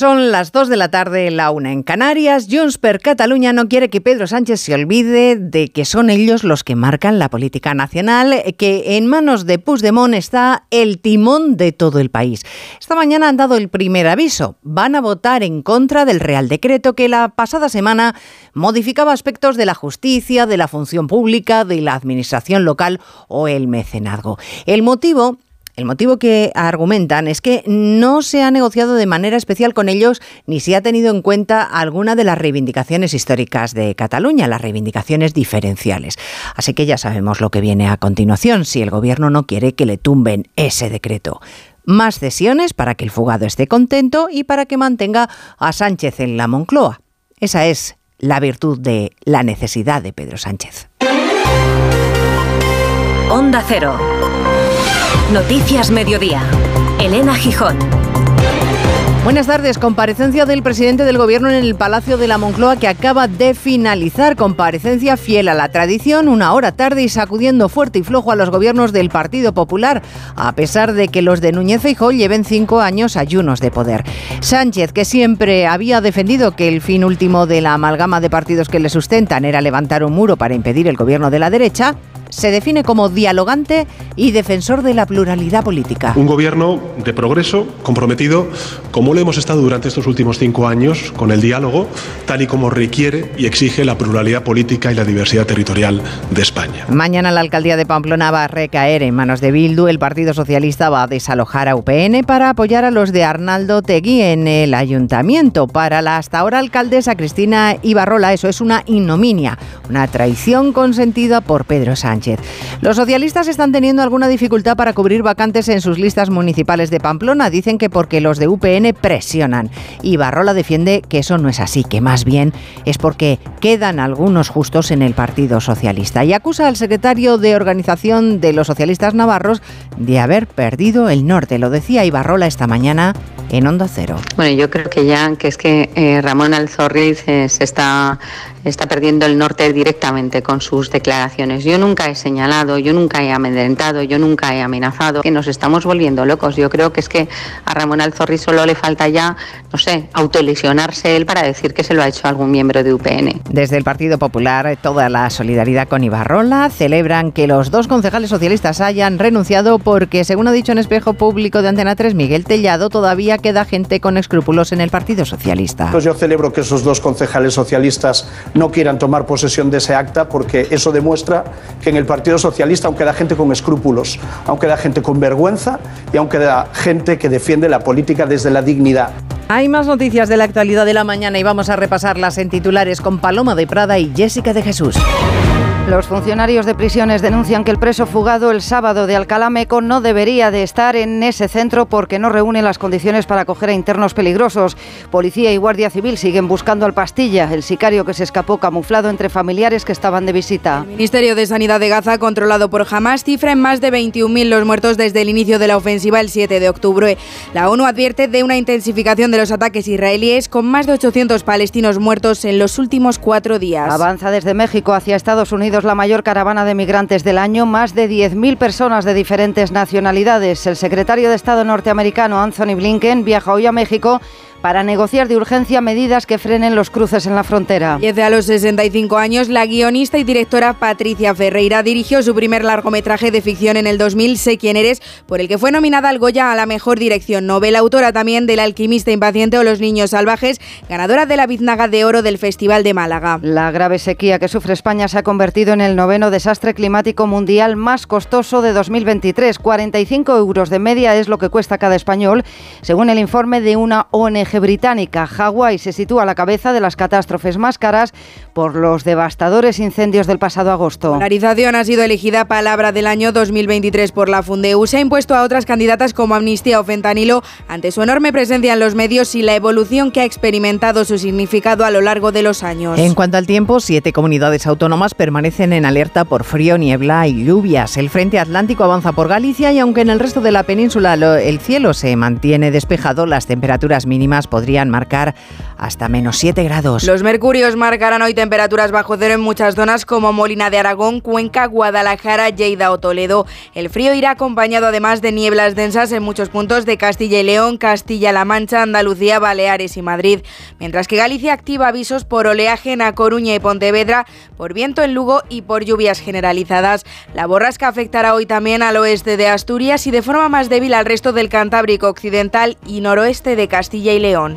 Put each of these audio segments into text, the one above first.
Son las 2 de la tarde, la una en Canarias. Junts per Cataluña no quiere que Pedro Sánchez se olvide de que son ellos los que marcan la política nacional, que en manos de Puigdemont está el timón de todo el país. Esta mañana han dado el primer aviso. Van a votar en contra del Real Decreto que la pasada semana modificaba aspectos de la justicia, de la función pública, de la administración local o el mecenazgo. El motivo el motivo que argumentan es que no se ha negociado de manera especial con ellos ni se ha tenido en cuenta alguna de las reivindicaciones históricas de Cataluña, las reivindicaciones diferenciales. Así que ya sabemos lo que viene a continuación si el gobierno no quiere que le tumben ese decreto. Más cesiones para que el fugado esté contento y para que mantenga a Sánchez en la Moncloa. Esa es la virtud de la necesidad de Pedro Sánchez. Onda Cero. Noticias Mediodía. Elena Gijón. Buenas tardes. Comparecencia del presidente del Gobierno en el Palacio de la Moncloa que acaba de finalizar. Comparecencia fiel a la tradición, una hora tarde y sacudiendo fuerte y flojo a los gobiernos del Partido Popular, a pesar de que los de Núñez Feijóo lleven cinco años ayunos de poder. Sánchez, que siempre había defendido que el fin último de la amalgama de partidos que le sustentan era levantar un muro para impedir el gobierno de la derecha, se define como dialogante y defensor de la pluralidad política. Un gobierno de progreso, comprometido, como lo hemos estado durante estos últimos cinco años, con el diálogo, tal y como requiere y exige la pluralidad política y la diversidad territorial de España. Mañana la alcaldía de Pamplona va a recaer en manos de Bildu. El Partido Socialista va a desalojar a UPN para apoyar a los de Arnaldo Tegui en el ayuntamiento. Para la hasta ahora alcaldesa Cristina Ibarrola, eso es una ignominia, una traición consentida por Pedro Sánchez. Los socialistas están teniendo alguna dificultad para cubrir vacantes en sus listas municipales de Pamplona. Dicen que porque los de UPN presionan. Y defiende que eso no es así, que más bien es porque quedan algunos justos en el Partido Socialista. Y acusa al secretario de organización de los socialistas navarros de haber perdido el norte. Lo decía Ibarrola esta mañana en Onda Cero. Bueno, yo creo que ya que es que eh, Ramón Alzorri se, está, está perdiendo el norte directamente con sus declaraciones. Yo nunca he señalado, yo nunca he amedrentado, yo nunca he amenazado, que nos estamos volviendo locos. Yo creo que es que a Ramón Alzorri solo le falta ya, no sé, autolesionarse él para decir que se lo ha hecho algún miembro de UPN. Desde el Partido Popular, toda la solidaridad con Ibarrola celebran que los dos concejales socialistas hayan renunciado porque, según ha dicho en espejo público de Antena 3, Miguel Tellado, todavía queda gente con escrúpulos en el Partido Socialista. Pues yo celebro que esos dos concejales socialistas no quieran tomar posesión de ese acta porque eso demuestra que en el Partido Socialista aún queda gente con escrúpulos, aún queda gente con vergüenza y aún queda gente que defiende la política desde la dignidad. Hay más noticias de la actualidad de la mañana y vamos a repasarlas en titulares con Paloma de Prada y Jessica de Jesús. Los funcionarios de prisiones denuncian que el preso fugado el sábado de Alcalá Meco no debería de estar en ese centro porque no reúne las condiciones para acoger a internos peligrosos. Policía y Guardia Civil siguen buscando al Pastilla, el sicario que se escapó camuflado entre familiares que estaban de visita. El Ministerio de Sanidad de Gaza, controlado por Hamas, cifra en más de 21.000 los muertos desde el inicio de la ofensiva el 7 de octubre. La ONU advierte de una intensificación de los ataques israelíes con más de 800 palestinos muertos en los últimos cuatro días. Avanza desde México hacia Estados Unidos la mayor caravana de migrantes del año, más de 10.000 personas de diferentes nacionalidades. El secretario de Estado norteamericano Anthony Blinken viaja hoy a México para negociar de urgencia medidas que frenen los cruces en la frontera. Desde a los 65 años, la guionista y directora Patricia Ferreira dirigió su primer largometraje de ficción en el 2000, Sé quién eres, por el que fue nominada al Goya a la mejor dirección. Novela autora también del Alquimista Impaciente o Los Niños Salvajes, ganadora de la Biznaga de Oro del Festival de Málaga. La grave sequía que sufre España se ha convertido en el noveno desastre climático mundial más costoso de 2023. 45 euros de media es lo que cuesta cada español, según el informe de una ONG británica. Hawái se sitúa a la cabeza de las catástrofes más caras por los devastadores incendios del pasado agosto. Polarización ha sido elegida palabra del año 2023 por la Fundeu. Se ha impuesto a otras candidatas como Amnistía o Fentanilo ante su enorme presencia en los medios y la evolución que ha experimentado su significado a lo largo de los años. En cuanto al tiempo, siete comunidades autónomas permanecen en alerta por frío, niebla y lluvias. El frente atlántico avanza por Galicia y aunque en el resto de la península el cielo se mantiene despejado, las temperaturas mínimas podrían marcar hasta menos 7 grados. Los mercurios marcarán hoy temperaturas bajo cero en muchas zonas como Molina de Aragón, Cuenca, Guadalajara, Lleida o Toledo. El frío irá acompañado además de nieblas densas en muchos puntos de Castilla y León, Castilla-La Mancha, Andalucía, Baleares y Madrid. Mientras que Galicia activa avisos por oleaje en A Coruña y Pontevedra, por viento en Lugo y por lluvias generalizadas. La borrasca afectará hoy también al oeste de Asturias y de forma más débil al resto del Cantábrico Occidental y noroeste de Castilla y León.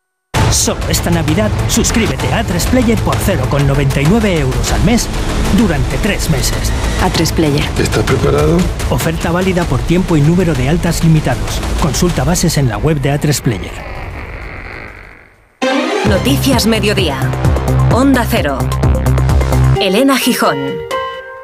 Solo esta Navidad, suscríbete a A3Player por 0,99 euros al mes durante tres meses. A3 Player. ¿Estás preparado? Oferta válida por tiempo y número de altas limitados. Consulta bases en la web de A3 Player. Noticias Mediodía. Onda Cero. Elena Gijón.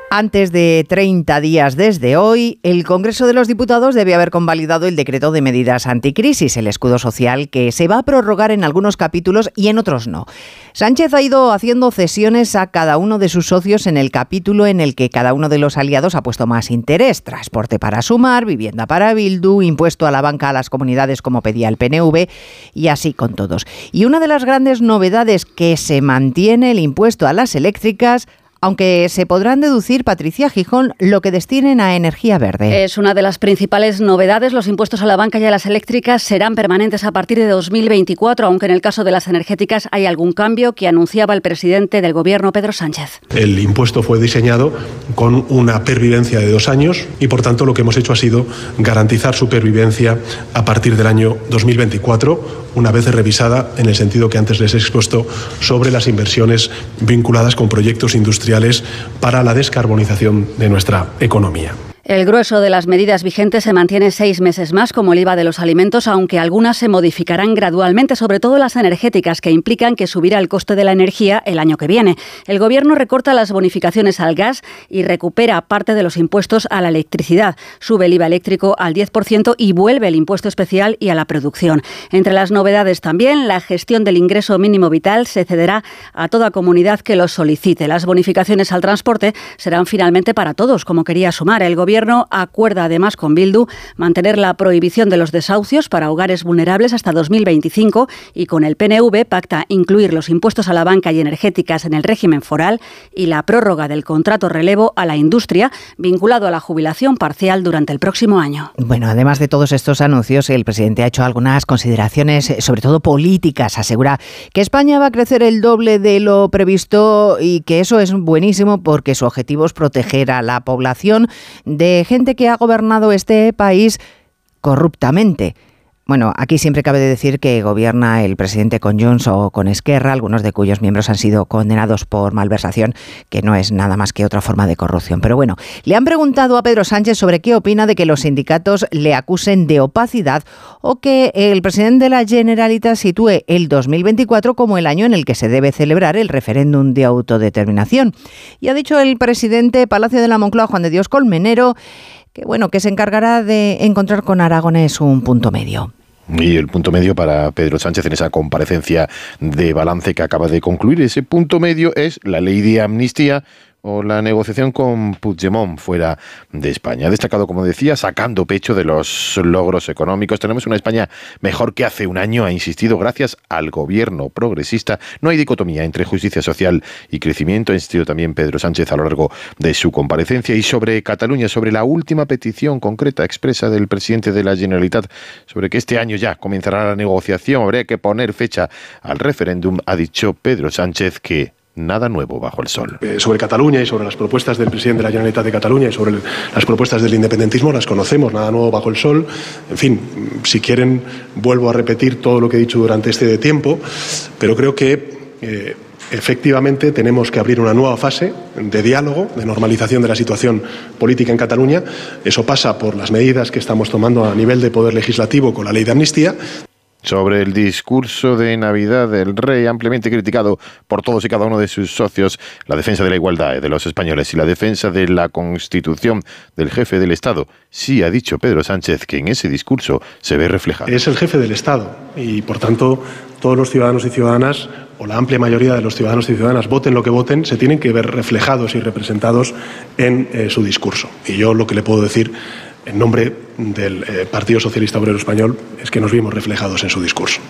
Antes de 30 días desde hoy, el Congreso de los Diputados debe haber convalidado el decreto de medidas anticrisis, el escudo social, que se va a prorrogar en algunos capítulos y en otros no. Sánchez ha ido haciendo cesiones a cada uno de sus socios en el capítulo en el que cada uno de los aliados ha puesto más interés. Transporte para sumar, vivienda para Bildu, impuesto a la banca a las comunidades como pedía el PNV y así con todos. Y una de las grandes novedades que se mantiene el impuesto a las eléctricas aunque se podrán deducir, Patricia Gijón, lo que destinen a energía verde. Es una de las principales novedades. Los impuestos a la banca y a las eléctricas serán permanentes a partir de 2024, aunque en el caso de las energéticas hay algún cambio que anunciaba el presidente del Gobierno, Pedro Sánchez. El impuesto fue diseñado con una pervivencia de dos años y, por tanto, lo que hemos hecho ha sido garantizar su pervivencia a partir del año 2024, una vez revisada en el sentido que antes les he expuesto sobre las inversiones vinculadas con proyectos industriales para la descarbonización de nuestra economía. El grueso de las medidas vigentes se mantiene seis meses más, como el IVA de los alimentos, aunque algunas se modificarán gradualmente, sobre todo las energéticas, que implican que subirá el coste de la energía el año que viene. El Gobierno recorta las bonificaciones al gas y recupera parte de los impuestos a la electricidad. Sube el IVA eléctrico al 10% y vuelve el impuesto especial y a la producción. Entre las novedades también, la gestión del ingreso mínimo vital se cederá a toda comunidad que lo solicite. Las bonificaciones al transporte serán finalmente para todos, como quería sumar el Gobierno Gobierno acuerda además con Bildu mantener la prohibición de los desahucios para hogares vulnerables hasta 2025 y con el PNV pacta incluir los impuestos a la banca y energéticas en el régimen foral y la prórroga del contrato relevo a la industria vinculado a la jubilación parcial durante el próximo año. Bueno, además de todos estos anuncios, el presidente ha hecho algunas consideraciones, eh, sobre todo políticas. Asegura que España va a crecer el doble de lo previsto y que eso es buenísimo porque su objetivo es proteger a la población de gente que ha gobernado este país corruptamente. Bueno, aquí siempre cabe decir que gobierna el presidente con o con Esquerra, algunos de cuyos miembros han sido condenados por malversación, que no es nada más que otra forma de corrupción. Pero bueno, le han preguntado a Pedro Sánchez sobre qué opina de que los sindicatos le acusen de opacidad o que el presidente de la Generalitat sitúe el 2024 como el año en el que se debe celebrar el referéndum de autodeterminación. Y ha dicho el presidente Palacio de la Moncloa, Juan de Dios Colmenero, que bueno, que se encargará de encontrar con Aragones un punto medio. Y el punto medio para Pedro Sánchez en esa comparecencia de balance que acaba de concluir, ese punto medio es la ley de amnistía o la negociación con Puigdemont fuera de España. Ha destacado, como decía, sacando pecho de los logros económicos. Tenemos una España mejor que hace un año, ha insistido, gracias al gobierno progresista. No hay dicotomía entre justicia social y crecimiento, ha insistido también Pedro Sánchez a lo largo de su comparecencia. Y sobre Cataluña, sobre la última petición concreta expresa del presidente de la Generalitat, sobre que este año ya comenzará la negociación, habría que poner fecha al referéndum, ha dicho Pedro Sánchez que nada nuevo bajo el sol. Eh, sobre Cataluña y sobre las propuestas del presidente de la Generalitat de Cataluña y sobre las propuestas del independentismo las conocemos, nada nuevo bajo el sol. En fin, si quieren, vuelvo a repetir todo lo que he dicho durante este tiempo, pero creo que. Eh, efectivamente, tenemos que abrir una nueva fase de diálogo, de normalización de la situación política en Cataluña. Eso pasa por las medidas que estamos tomando a nivel de poder legislativo con la ley de amnistía, sobre el discurso de Navidad del rey, ampliamente criticado por todos y cada uno de sus socios, la defensa de la igualdad de los españoles y la defensa de la Constitución del jefe del Estado. Sí ha dicho Pedro Sánchez que en ese discurso se ve reflejado. Es el jefe del Estado y, por tanto, todos los ciudadanos y ciudadanas, o la amplia mayoría de los ciudadanos y ciudadanas, voten lo que voten, se tienen que ver reflejados y representados en eh, su discurso. Y yo lo que le puedo decir en nombre del eh, Partido Socialista Obrero Español es que nos vimos reflejados en su discurso.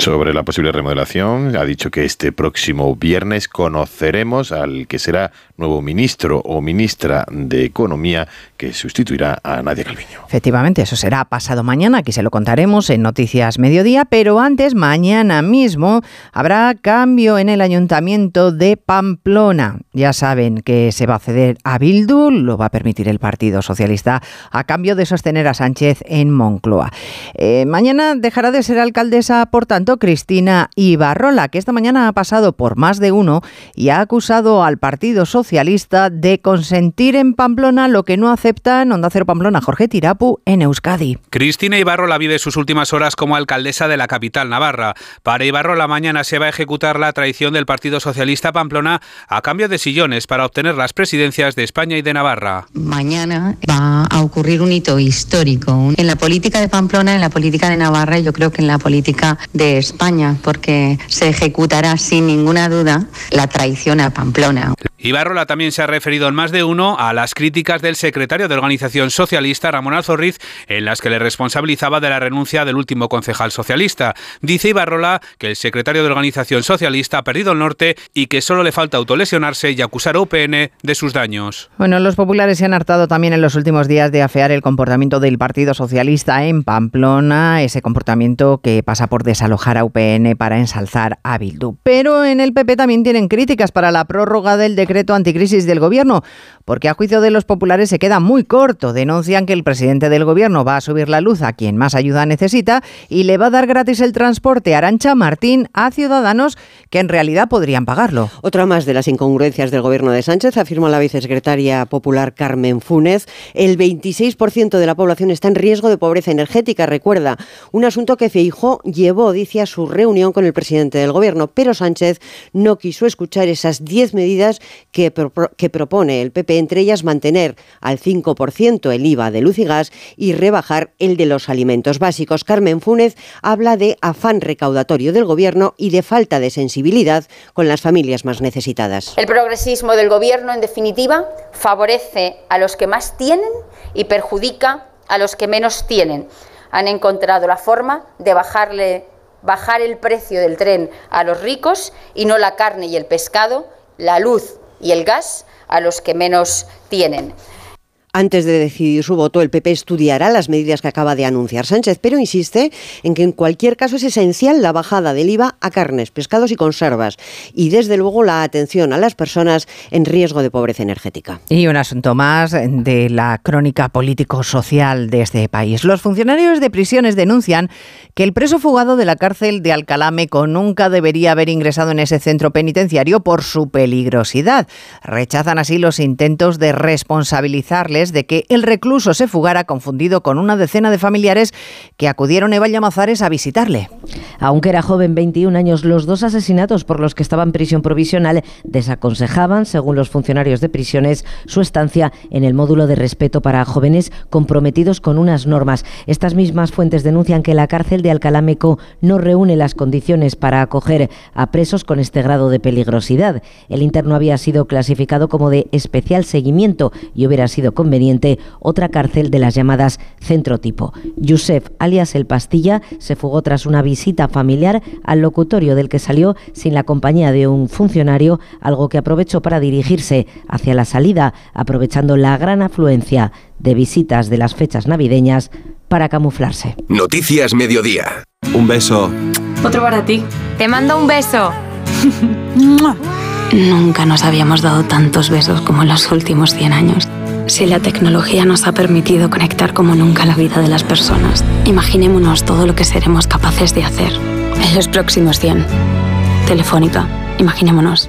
Sobre la posible remodelación, ha dicho que este próximo viernes conoceremos al que será nuevo ministro o ministra de Economía que sustituirá a Nadia Calviño. Efectivamente, eso será pasado mañana, aquí se lo contaremos en Noticias Mediodía, pero antes, mañana mismo, habrá cambio en el Ayuntamiento de Pamplona. Ya saben que se va a ceder a Bildu, lo va a permitir el Partido Socialista, a cambio de sostener a Sánchez en Moncloa. Eh, mañana dejará de ser alcaldesa, por tanto, Cristina Ibarrola, que esta mañana ha pasado por más de uno y ha acusado al Partido Socialista de consentir en Pamplona lo que no acepta en Onda Cero Pamplona Jorge Tirapu en Euskadi. Cristina Ibarrola vive sus últimas horas como alcaldesa de la capital navarra. Para Ibarrola mañana se va a ejecutar la traición del Partido Socialista Pamplona a cambio de sillones para obtener las presidencias de España y de Navarra. Mañana va a ocurrir un hito histórico en la política de Pamplona, en la política de Navarra y yo creo que en la política de España, porque se ejecutará sin ninguna duda la traición a Pamplona. Ibarrola también se ha referido en más de uno a las críticas del secretario de Organización Socialista, Ramón Alzorriz, en las que le responsabilizaba de la renuncia del último concejal socialista. Dice Ibarrola que el secretario de Organización Socialista ha perdido el norte y que solo le falta autolesionarse y acusar a UPN de sus daños. Bueno, los populares se han hartado también en los últimos días de afear el comportamiento del Partido Socialista en Pamplona, ese comportamiento que pasa por desalojar a UPN para ensalzar a Bildu. Pero en el PP también tienen críticas para la prórroga del decreto anticrisis del Gobierno, porque a juicio de los populares se queda muy corto. Denuncian que el presidente del Gobierno va a subir la luz a quien más ayuda necesita y le va a dar gratis el transporte Arancha Martín a ciudadanos que en realidad podrían pagarlo. Otra más de las incongruencias del Gobierno de Sánchez, afirma la vicesecretaria popular Carmen Funes. El 26% de la población está en riesgo de pobreza energética, recuerda. Un asunto que Feijó llevó, dice, su reunión con el presidente del Gobierno, pero Sánchez no quiso escuchar esas 10 medidas que, que propone el PP, entre ellas mantener al 5% el IVA de luz y gas y rebajar el de los alimentos básicos. Carmen Funes habla de afán recaudatorio del Gobierno y de falta de sensibilidad con las familias más necesitadas. El progresismo del Gobierno, en definitiva, favorece a los que más tienen y perjudica a los que menos tienen. Han encontrado la forma de bajarle bajar el precio del tren a los ricos y no la carne y el pescado, la luz y el gas a los que menos tienen. Antes de decidir su voto, el PP estudiará las medidas que acaba de anunciar Sánchez, pero insiste en que en cualquier caso es esencial la bajada del IVA a carnes, pescados y conservas y desde luego la atención a las personas en riesgo de pobreza energética. Y un asunto más de la crónica político-social de este país. Los funcionarios de prisiones denuncian que el preso fugado de la cárcel de Alcalá Meco nunca debería haber ingresado en ese centro penitenciario por su peligrosidad. Rechazan así los intentos de responsabilizarle de que el recluso se fugara confundido con una decena de familiares que acudieron a Eva Llamazares a visitarle. Aunque era joven, 21 años, los dos asesinatos por los que estaba en prisión provisional desaconsejaban, según los funcionarios de prisiones, su estancia en el módulo de respeto para jóvenes comprometidos con unas normas. Estas mismas fuentes denuncian que la cárcel de Alcalameco no reúne las condiciones para acoger a presos con este grado de peligrosidad. El interno había sido clasificado como de especial seguimiento y hubiera sido conveniente otra cárcel de las llamadas centro tipo. Yusef, alias El Pastilla, se fugó tras una visita familiar al locutorio del que salió sin la compañía de un funcionario, algo que aprovechó para dirigirse hacia la salida, aprovechando la gran afluencia de visitas de las fechas navideñas para camuflarse. Noticias Mediodía. Un beso. Otro para ti. Te mando un beso. Nunca nos habíamos dado tantos besos como en los últimos 100 años. Si la tecnología nos ha permitido conectar como nunca la vida de las personas, imaginémonos todo lo que seremos capaces de hacer en los próximos 100. Telefónica, imaginémonos.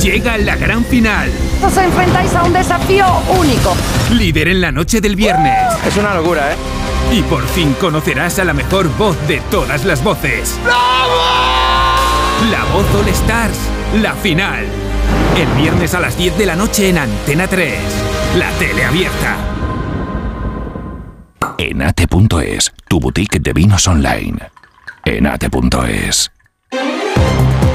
Llega la gran final. Os enfrentáis a un desafío único. Líder en la noche del viernes. Es una locura, ¿eh? Y por fin conocerás a la mejor voz de todas las voces. La voz All Stars. La final. El viernes a las 10 de la noche en Antena 3. La tele abierta. Enate.es, tu boutique de vinos online. Enate.es.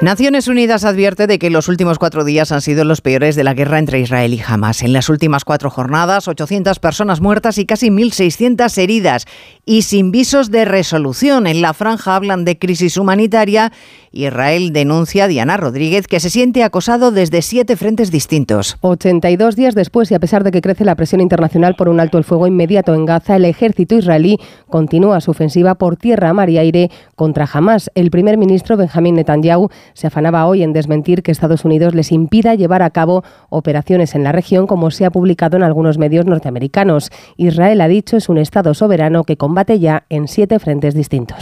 Naciones Unidas advierte de que los últimos cuatro días han sido los peores de la guerra entre Israel y Hamas. En las últimas cuatro jornadas, 800 personas muertas y casi 1.600 heridas. Y sin visos de resolución. En la franja hablan de crisis humanitaria. Israel denuncia a Diana Rodríguez que se siente acosado desde siete frentes distintos. 82 días después y a pesar de que crece la presión internacional por un alto el fuego inmediato en Gaza, el ejército israelí continúa su ofensiva por tierra, mar y aire contra Hamas. El primer ministro Benjamín Netanyahu se afanaba hoy en desmentir que Estados Unidos les impida llevar a cabo operaciones en la región, como se ha publicado en algunos medios norteamericanos. Israel ha dicho es un Estado soberano que combate ya en siete frentes distintos.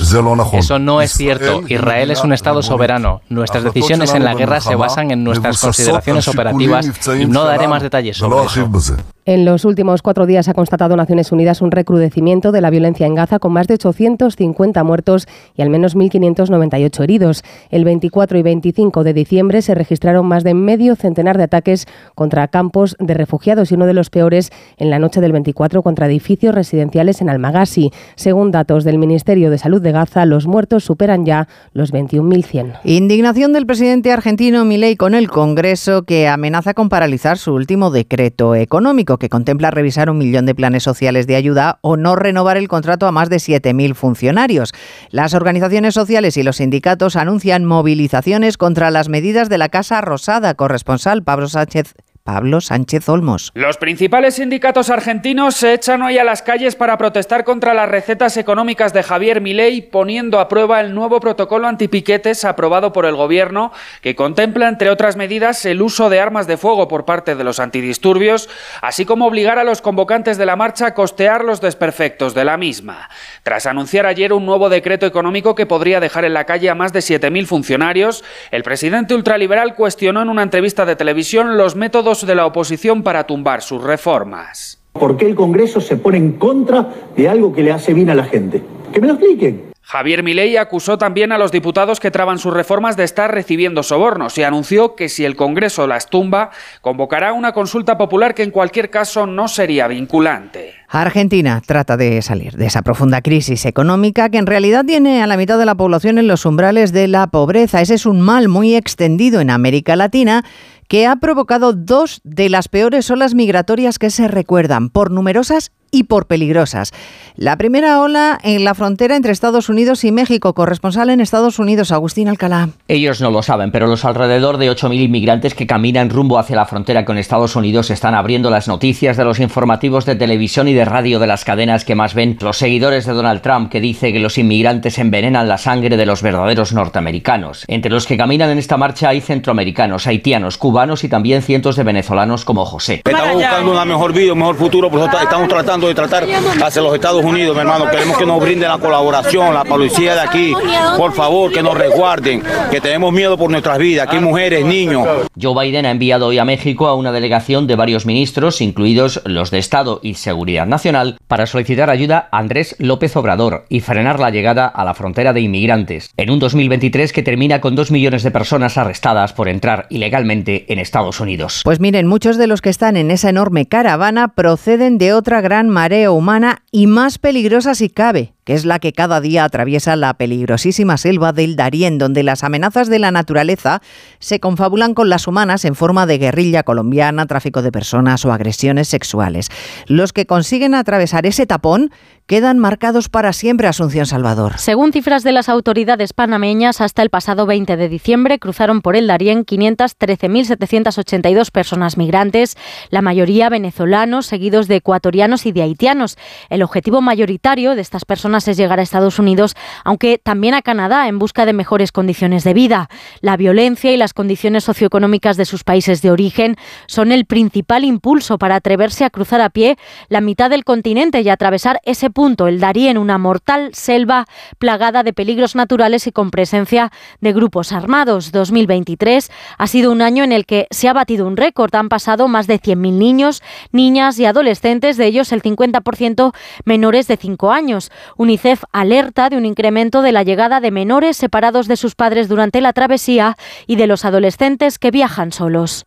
Eso no es cierto. Israel es un Estado soberano. Nuestras decisiones en la guerra se basan en nuestras consideraciones operativas y no daré más detalles sobre eso. En los últimos cuatro días ha constatado Naciones Unidas un recrudecimiento de la violencia en Gaza con más de 850 muertos y al menos 1.598 heridos. El 24 y 25 de diciembre se registraron más de medio centenar de ataques contra campos de refugiados y uno de los peores en la noche del 24 contra edificios residenciales en Almagasi. Según datos del Ministerio de Salud de Gaza, los muertos superan ya los 21.100. Indignación del presidente argentino Milei con el Congreso que amenaza con paralizar su último decreto económico que contempla revisar un millón de planes sociales de ayuda o no renovar el contrato a más de 7.000 funcionarios. Las organizaciones sociales y los sindicatos anuncian movilizaciones contra las medidas de la Casa Rosada. Corresponsal Pablo Sánchez Pablo Sánchez Olmos. Los principales sindicatos argentinos se echan hoy a las calles para protestar contra las recetas económicas de Javier Milei, poniendo a prueba el nuevo protocolo antipiquetes aprobado por el gobierno, que contempla, entre otras medidas, el uso de armas de fuego por parte de los antidisturbios, así como obligar a los convocantes de la marcha a costear los desperfectos de la misma. Tras anunciar ayer un nuevo decreto económico que podría dejar en la calle a más de 7.000 funcionarios, el presidente ultraliberal cuestionó en una entrevista de televisión los métodos de la oposición para tumbar sus reformas. ¿Por qué el Congreso se pone en contra de algo que le hace bien a la gente? Que me lo expliquen. Javier Milei acusó también a los diputados que traban sus reformas de estar recibiendo sobornos y anunció que si el Congreso las tumba, convocará una consulta popular que en cualquier caso no sería vinculante. Argentina trata de salir de esa profunda crisis económica que en realidad tiene a la mitad de la población en los umbrales de la pobreza. Ese es un mal muy extendido en América Latina que ha provocado dos de las peores olas migratorias que se recuerdan por numerosas y por peligrosas. La primera ola en la frontera entre Estados Unidos y México, corresponsal en Estados Unidos, Agustín Alcalá. Ellos no lo saben, pero los alrededor de 8.000 inmigrantes que caminan rumbo hacia la frontera con Estados Unidos están abriendo las noticias de los informativos de televisión y de radio de las cadenas que más ven los seguidores de Donald Trump, que dice que los inmigrantes envenenan la sangre de los verdaderos norteamericanos. Entre los que caminan en esta marcha hay centroamericanos, haitianos, cubanos y también cientos de venezolanos como José. Estamos buscando una mejor vida, un mejor futuro, por eso estamos tratando de tratar hacia los Estados Unidos, mi hermano. Queremos que nos brinden la colaboración, la policía de aquí, por favor, que nos resguarden, que tenemos miedo por nuestras vidas, aquí mujeres, niños. Joe Biden ha enviado hoy a México a una delegación de varios ministros, incluidos los de Estado y Seguridad Nacional, para solicitar ayuda a Andrés López Obrador y frenar la llegada a la frontera de inmigrantes, en un 2023 que termina con dos millones de personas arrestadas por entrar ilegalmente en Estados Unidos. Pues miren, muchos de los que están en esa enorme caravana proceden de otra gran marea humana y más peligrosa si cabe, que es la que cada día atraviesa la peligrosísima selva del Darién, donde las amenazas de la naturaleza se confabulan con las humanas en forma de guerrilla colombiana, tráfico de personas o agresiones sexuales. Los que consiguen atravesar ese tapón quedan marcados para siempre Asunción Salvador. Según cifras de las autoridades panameñas, hasta el pasado 20 de diciembre cruzaron por el Darién 513.782 personas migrantes, la mayoría venezolanos, seguidos de ecuatorianos y de haitianos. El objetivo mayoritario de estas personas es llegar a Estados Unidos, aunque también a Canadá en busca de mejores condiciones de vida. La violencia y las condiciones socioeconómicas de sus países de origen son el principal impulso para atreverse a cruzar a pie la mitad del continente y atravesar ese punto, el Darién, una mortal selva plagada de peligros naturales y con presencia de grupos armados. 2023 ha sido un año en el que se ha batido un récord. Han pasado más de 100.000 niños, niñas y adolescentes, de ellos el 50% menores de 5 años. UNICEF alerta de un incremento de la llegada de menores separados de sus padres durante la travesía y de los adolescentes que viajan solos.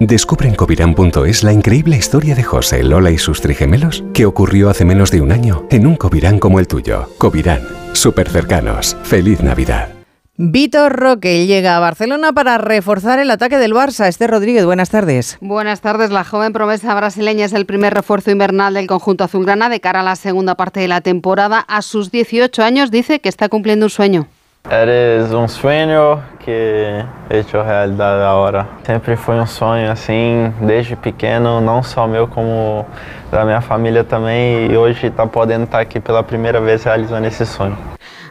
Descubre en Covirán.es la increíble historia de José, Lola y sus trigemelos que ocurrió hace menos de un año en un Covirán como el tuyo. Covirán, súper cercanos. Feliz Navidad. Víctor Roque llega a Barcelona para reforzar el ataque del Barça. Esther Rodríguez, buenas tardes. Buenas tardes. La joven promesa brasileña es el primer refuerzo invernal del conjunto azulgrana de cara a la segunda parte de la temporada. A sus 18 años dice que está cumpliendo un sueño. Eres um sonho que hecho realidade agora. Sempre foi um sonho assim, desde pequeno, não só meu, como da minha família também. E hoje está podendo estar aqui pela primeira vez realizando esse sonho.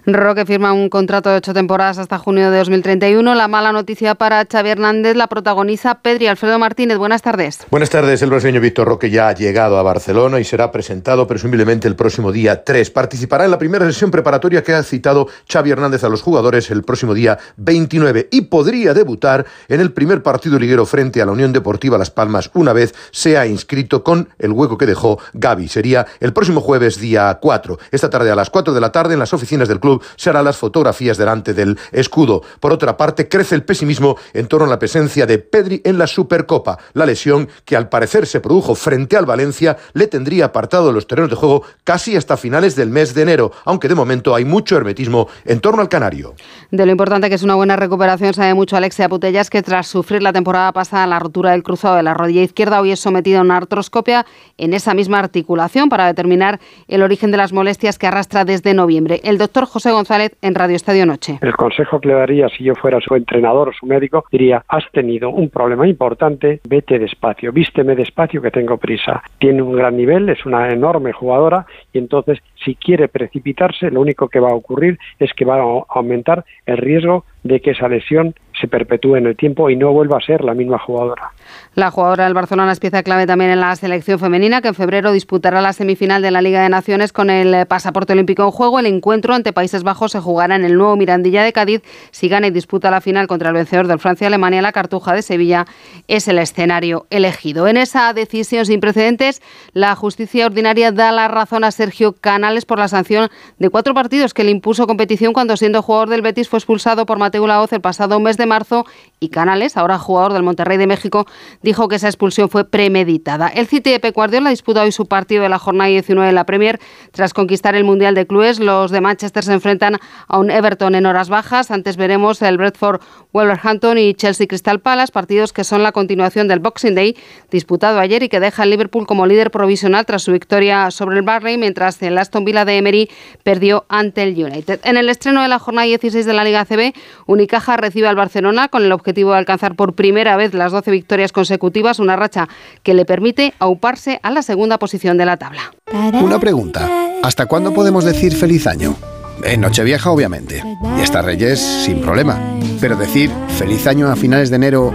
Roque firma un contrato de ocho temporadas hasta junio de 2031. La mala noticia para Xavi Hernández la protagoniza Pedri Alfredo Martínez. Buenas tardes. Buenas tardes. El brasileño Víctor Roque ya ha llegado a Barcelona y será presentado presumiblemente el próximo día 3. Participará en la primera sesión preparatoria que ha citado Xavi Hernández a los jugadores el próximo día 29 y podría debutar en el primer partido liguero frente a la Unión Deportiva Las Palmas una vez sea inscrito con el hueco que dejó Gaby. Sería el próximo jueves día 4. Esta tarde a las 4 de la tarde en las oficinas del club se harán las fotografías delante del escudo. Por otra parte, crece el pesimismo en torno a la presencia de Pedri en la Supercopa. La lesión que al parecer se produjo frente al Valencia le tendría apartado los terrenos de juego casi hasta finales del mes de enero, aunque de momento hay mucho hermetismo en torno al canario. De lo importante que es una buena recuperación sabe mucho Alexia Putellas que tras sufrir la temporada pasada la rotura del cruzado de la rodilla izquierda hoy es sometido a una artroscopia en esa misma articulación para determinar el origen de las molestias que arrastra desde noviembre. El doctor José González en Radio Estadio Noche. El consejo que le daría si yo fuera su entrenador o su médico diría, has tenido un problema importante, vete despacio, vísteme despacio que tengo prisa. Tiene un gran nivel, es una enorme jugadora y entonces si quiere precipitarse, lo único que va a ocurrir es que va a aumentar el riesgo de que esa lesión se perpetúe en el tiempo y no vuelva a ser la misma jugadora. La jugadora del Barcelona es pieza clave también en la selección femenina, que en febrero disputará la semifinal de la Liga de Naciones con el pasaporte olímpico en juego. El encuentro ante Países Bajos se jugará en el nuevo Mirandilla de Cádiz. Si gana y disputa la final contra el vencedor del Francia-Alemania, la Cartuja de Sevilla es el escenario elegido. En esa decisión sin precedentes, la justicia ordinaria da la razón a Sergio Canales por la sanción de cuatro partidos que le impuso competición cuando siendo jugador del Betis fue expulsado por Mateo Laoz el pasado mes de marzo y Canales, ahora jugador del Monterrey de México, dijo que esa expulsión fue premeditada. El City de Guardiola disputa hoy su partido de la jornada 19 de la Premier tras conquistar el Mundial de Clubes. Los de Manchester se enfrentan a un Everton en horas bajas. Antes veremos el Bradford Wolverhampton y Chelsea Crystal Palace, partidos que son la continuación del Boxing Day disputado ayer y que deja al Liverpool como líder provisional tras su victoria sobre el Barley, mientras el Aston Villa de Emery perdió ante el United. En el estreno de la jornada 16 de la Liga CB, Unicaja recibe al Barcelona con el objetivo de alcanzar por primera vez las 12 victorias consecutivas, una racha que le permite auparse a la segunda posición de la tabla. Una pregunta, ¿hasta cuándo podemos decir feliz año? En Nochevieja, obviamente, y hasta Reyes sin problema. Pero decir feliz año a finales de enero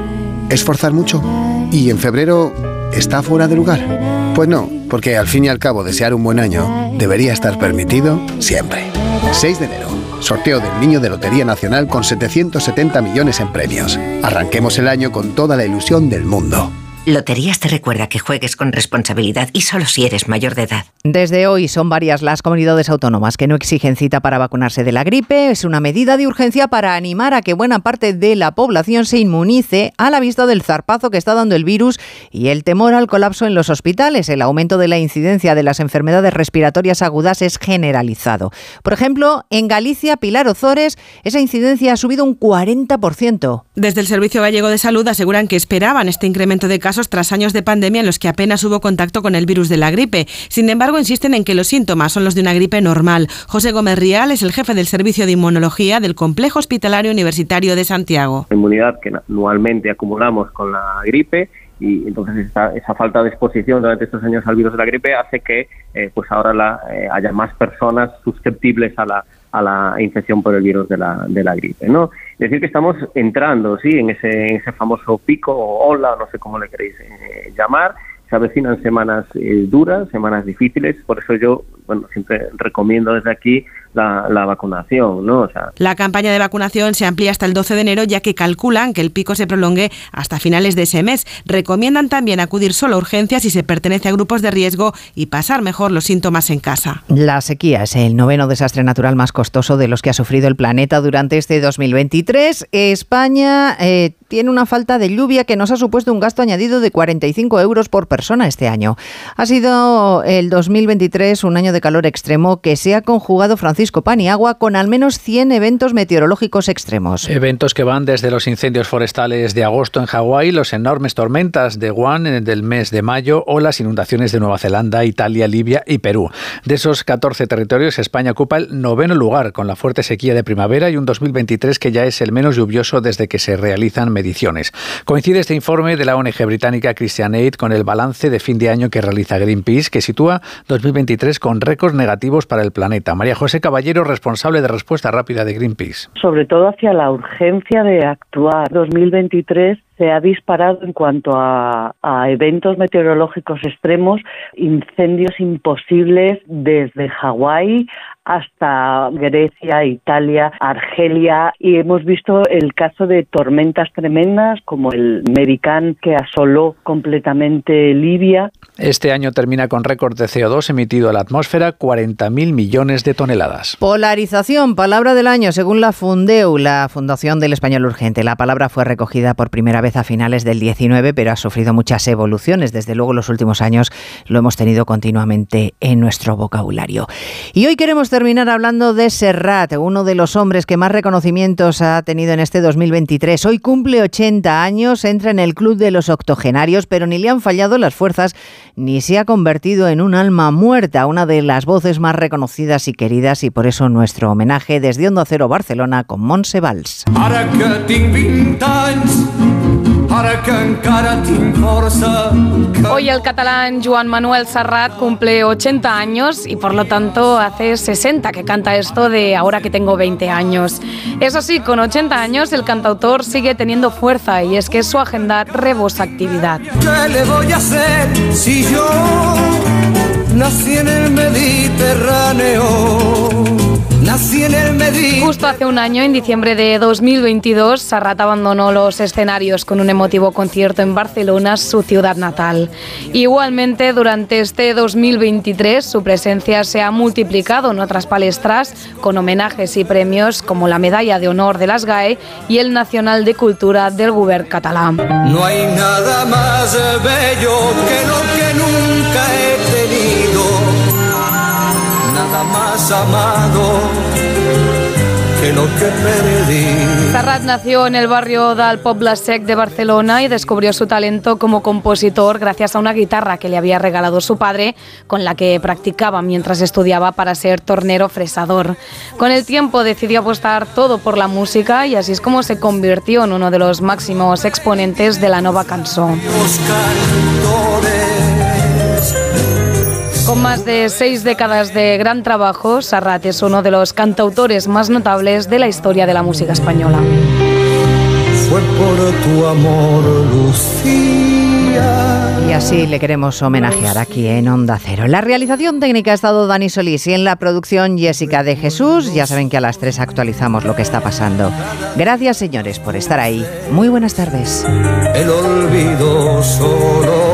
es forzar mucho. ¿Y en febrero está fuera de lugar? Pues no, porque al fin y al cabo desear un buen año debería estar permitido siempre. 6 de enero Sorteo del Niño de Lotería Nacional con 770 millones en premios. Arranquemos el año con toda la ilusión del mundo. Loterías te recuerda que juegues con responsabilidad y solo si eres mayor de edad. Desde hoy son varias las comunidades autónomas que no exigen cita para vacunarse de la gripe. Es una medida de urgencia para animar a que buena parte de la población se inmunice a la vista del zarpazo que está dando el virus y el temor al colapso en los hospitales. El aumento de la incidencia de las enfermedades respiratorias agudas es generalizado. Por ejemplo, en Galicia, Pilar Ozores, esa incidencia ha subido un 40%. Desde el Servicio Gallego de Salud aseguran que esperaban este incremento de casos tras años de pandemia en los que apenas hubo contacto con el virus de la gripe. Sin embargo, insisten en que los síntomas son los de una gripe normal. José Gómez Rial es el jefe del Servicio de Inmunología del Complejo Hospitalario Universitario de Santiago. La inmunidad que anualmente acumulamos con la gripe y entonces esa, falta de exposición durante estos años al virus de la gripe hace que eh, pues ahora la, eh, haya más personas susceptibles a la, a la infección por el virus de la, de la gripe. ¿no? Decir, que estamos entrando sí en ese, en ese famoso pico o ola, no sé cómo le queréis eh, llamar, se avecinan semanas duras, semanas difíciles, por eso yo bueno, siempre recomiendo desde aquí la, vacunación, ¿no? la campaña de vacunación se amplía hasta el 12 de enero, ya que calculan que el pico se prolongue hasta finales de ese mes. Recomiendan también acudir solo a urgencias si se pertenece a grupos de riesgo y pasar mejor los síntomas en casa. La sequía es el noveno desastre natural más costoso de los que ha sufrido el planeta durante este 2023. España eh, tiene una falta de lluvia que nos ha supuesto un gasto añadido de 45 euros por persona este año. Ha sido el 2023 un año de calor extremo que se ha conjugado Francisco Paniagua con al menos 100 eventos meteorológicos extremos. Eventos que van desde los incendios forestales de agosto en Hawái, los enormes tormentas de Guam del mes de mayo o las inundaciones de Nueva Zelanda, Italia, Libia y Perú. De esos 14 territorios, España ocupa el noveno lugar con la fuerte sequía de primavera y un 2023 que ya es el menos lluvioso desde que se realizan mediciones. Coincide este informe de la ONG británica Christian Aid con el balance de fin de año que realiza Greenpeace, que sitúa 2023 con récords negativos para el planeta. María José Caballero, responsable de respuesta rápida de Greenpeace. Sobre todo hacia la urgencia de actuar. 2023 se ha disparado en cuanto a, a, eventos meteorológicos extremos, incendios imposibles desde Hawái hasta Grecia, Italia, Argelia y hemos visto el caso de tormentas tremendas como el Mericán que asoló completamente Libia. Este año termina con récord de CO2 emitido a la atmósfera, 40.000 millones de toneladas. Polarización, palabra del año según la Fundeu, la Fundación del Español Urgente. La palabra fue recogida por primera vez a finales del 19, pero ha sufrido muchas evoluciones. Desde luego, los últimos años lo hemos tenido continuamente en nuestro vocabulario. Y hoy queremos terminar hablando de Serrat, uno de los hombres que más reconocimientos ha tenido en este 2023. Hoy cumple 80 años, entra en el club de los octogenarios, pero ni le han fallado las fuerzas ni se ha convertido en un alma muerta, una de las voces más reconocidas y queridas, y por eso nuestro homenaje desde Hondo Cero Barcelona con Montse Valls. Hoy el catalán Joan Manuel Serrat cumple 80 años y por lo tanto hace 60 que canta esto de ahora que tengo 20 años. Eso sí, con 80 años el cantautor sigue teniendo fuerza y es que su agenda rebosa actividad. ¿Qué le voy a hacer si yo nací en el Mediterráneo? Nací en el Medellín. Justo hace un año, en diciembre de 2022, Serrat abandonó los escenarios con un emotivo concierto en Barcelona, su ciudad natal. Igualmente, durante este 2023, su presencia se ha multiplicado en otras palestras con homenajes y premios como la Medalla de Honor de las GAE y el Nacional de Cultura del Govern catalán. No hay nada más bello que lo que nunca he más amado que lo que perdí. Serrat nació en el barrio del Poble Sec de Barcelona y descubrió su talento como compositor gracias a una guitarra que le había regalado su padre, con la que practicaba mientras estudiaba para ser tornero fresador. Con el tiempo decidió apostar todo por la música y así es como se convirtió en uno de los máximos exponentes de la nova canción. Con más de seis décadas de gran trabajo, Serrat es uno de los cantautores más notables de la historia de la música española. Fue por tu amor, Lucía. Y así le queremos homenajear aquí en Onda Cero. En la realización técnica ha estado Dani Solís y en la producción Jessica de Jesús. Ya saben que a las tres actualizamos lo que está pasando. Gracias, señores, por estar ahí. Muy buenas tardes. El olvido solo.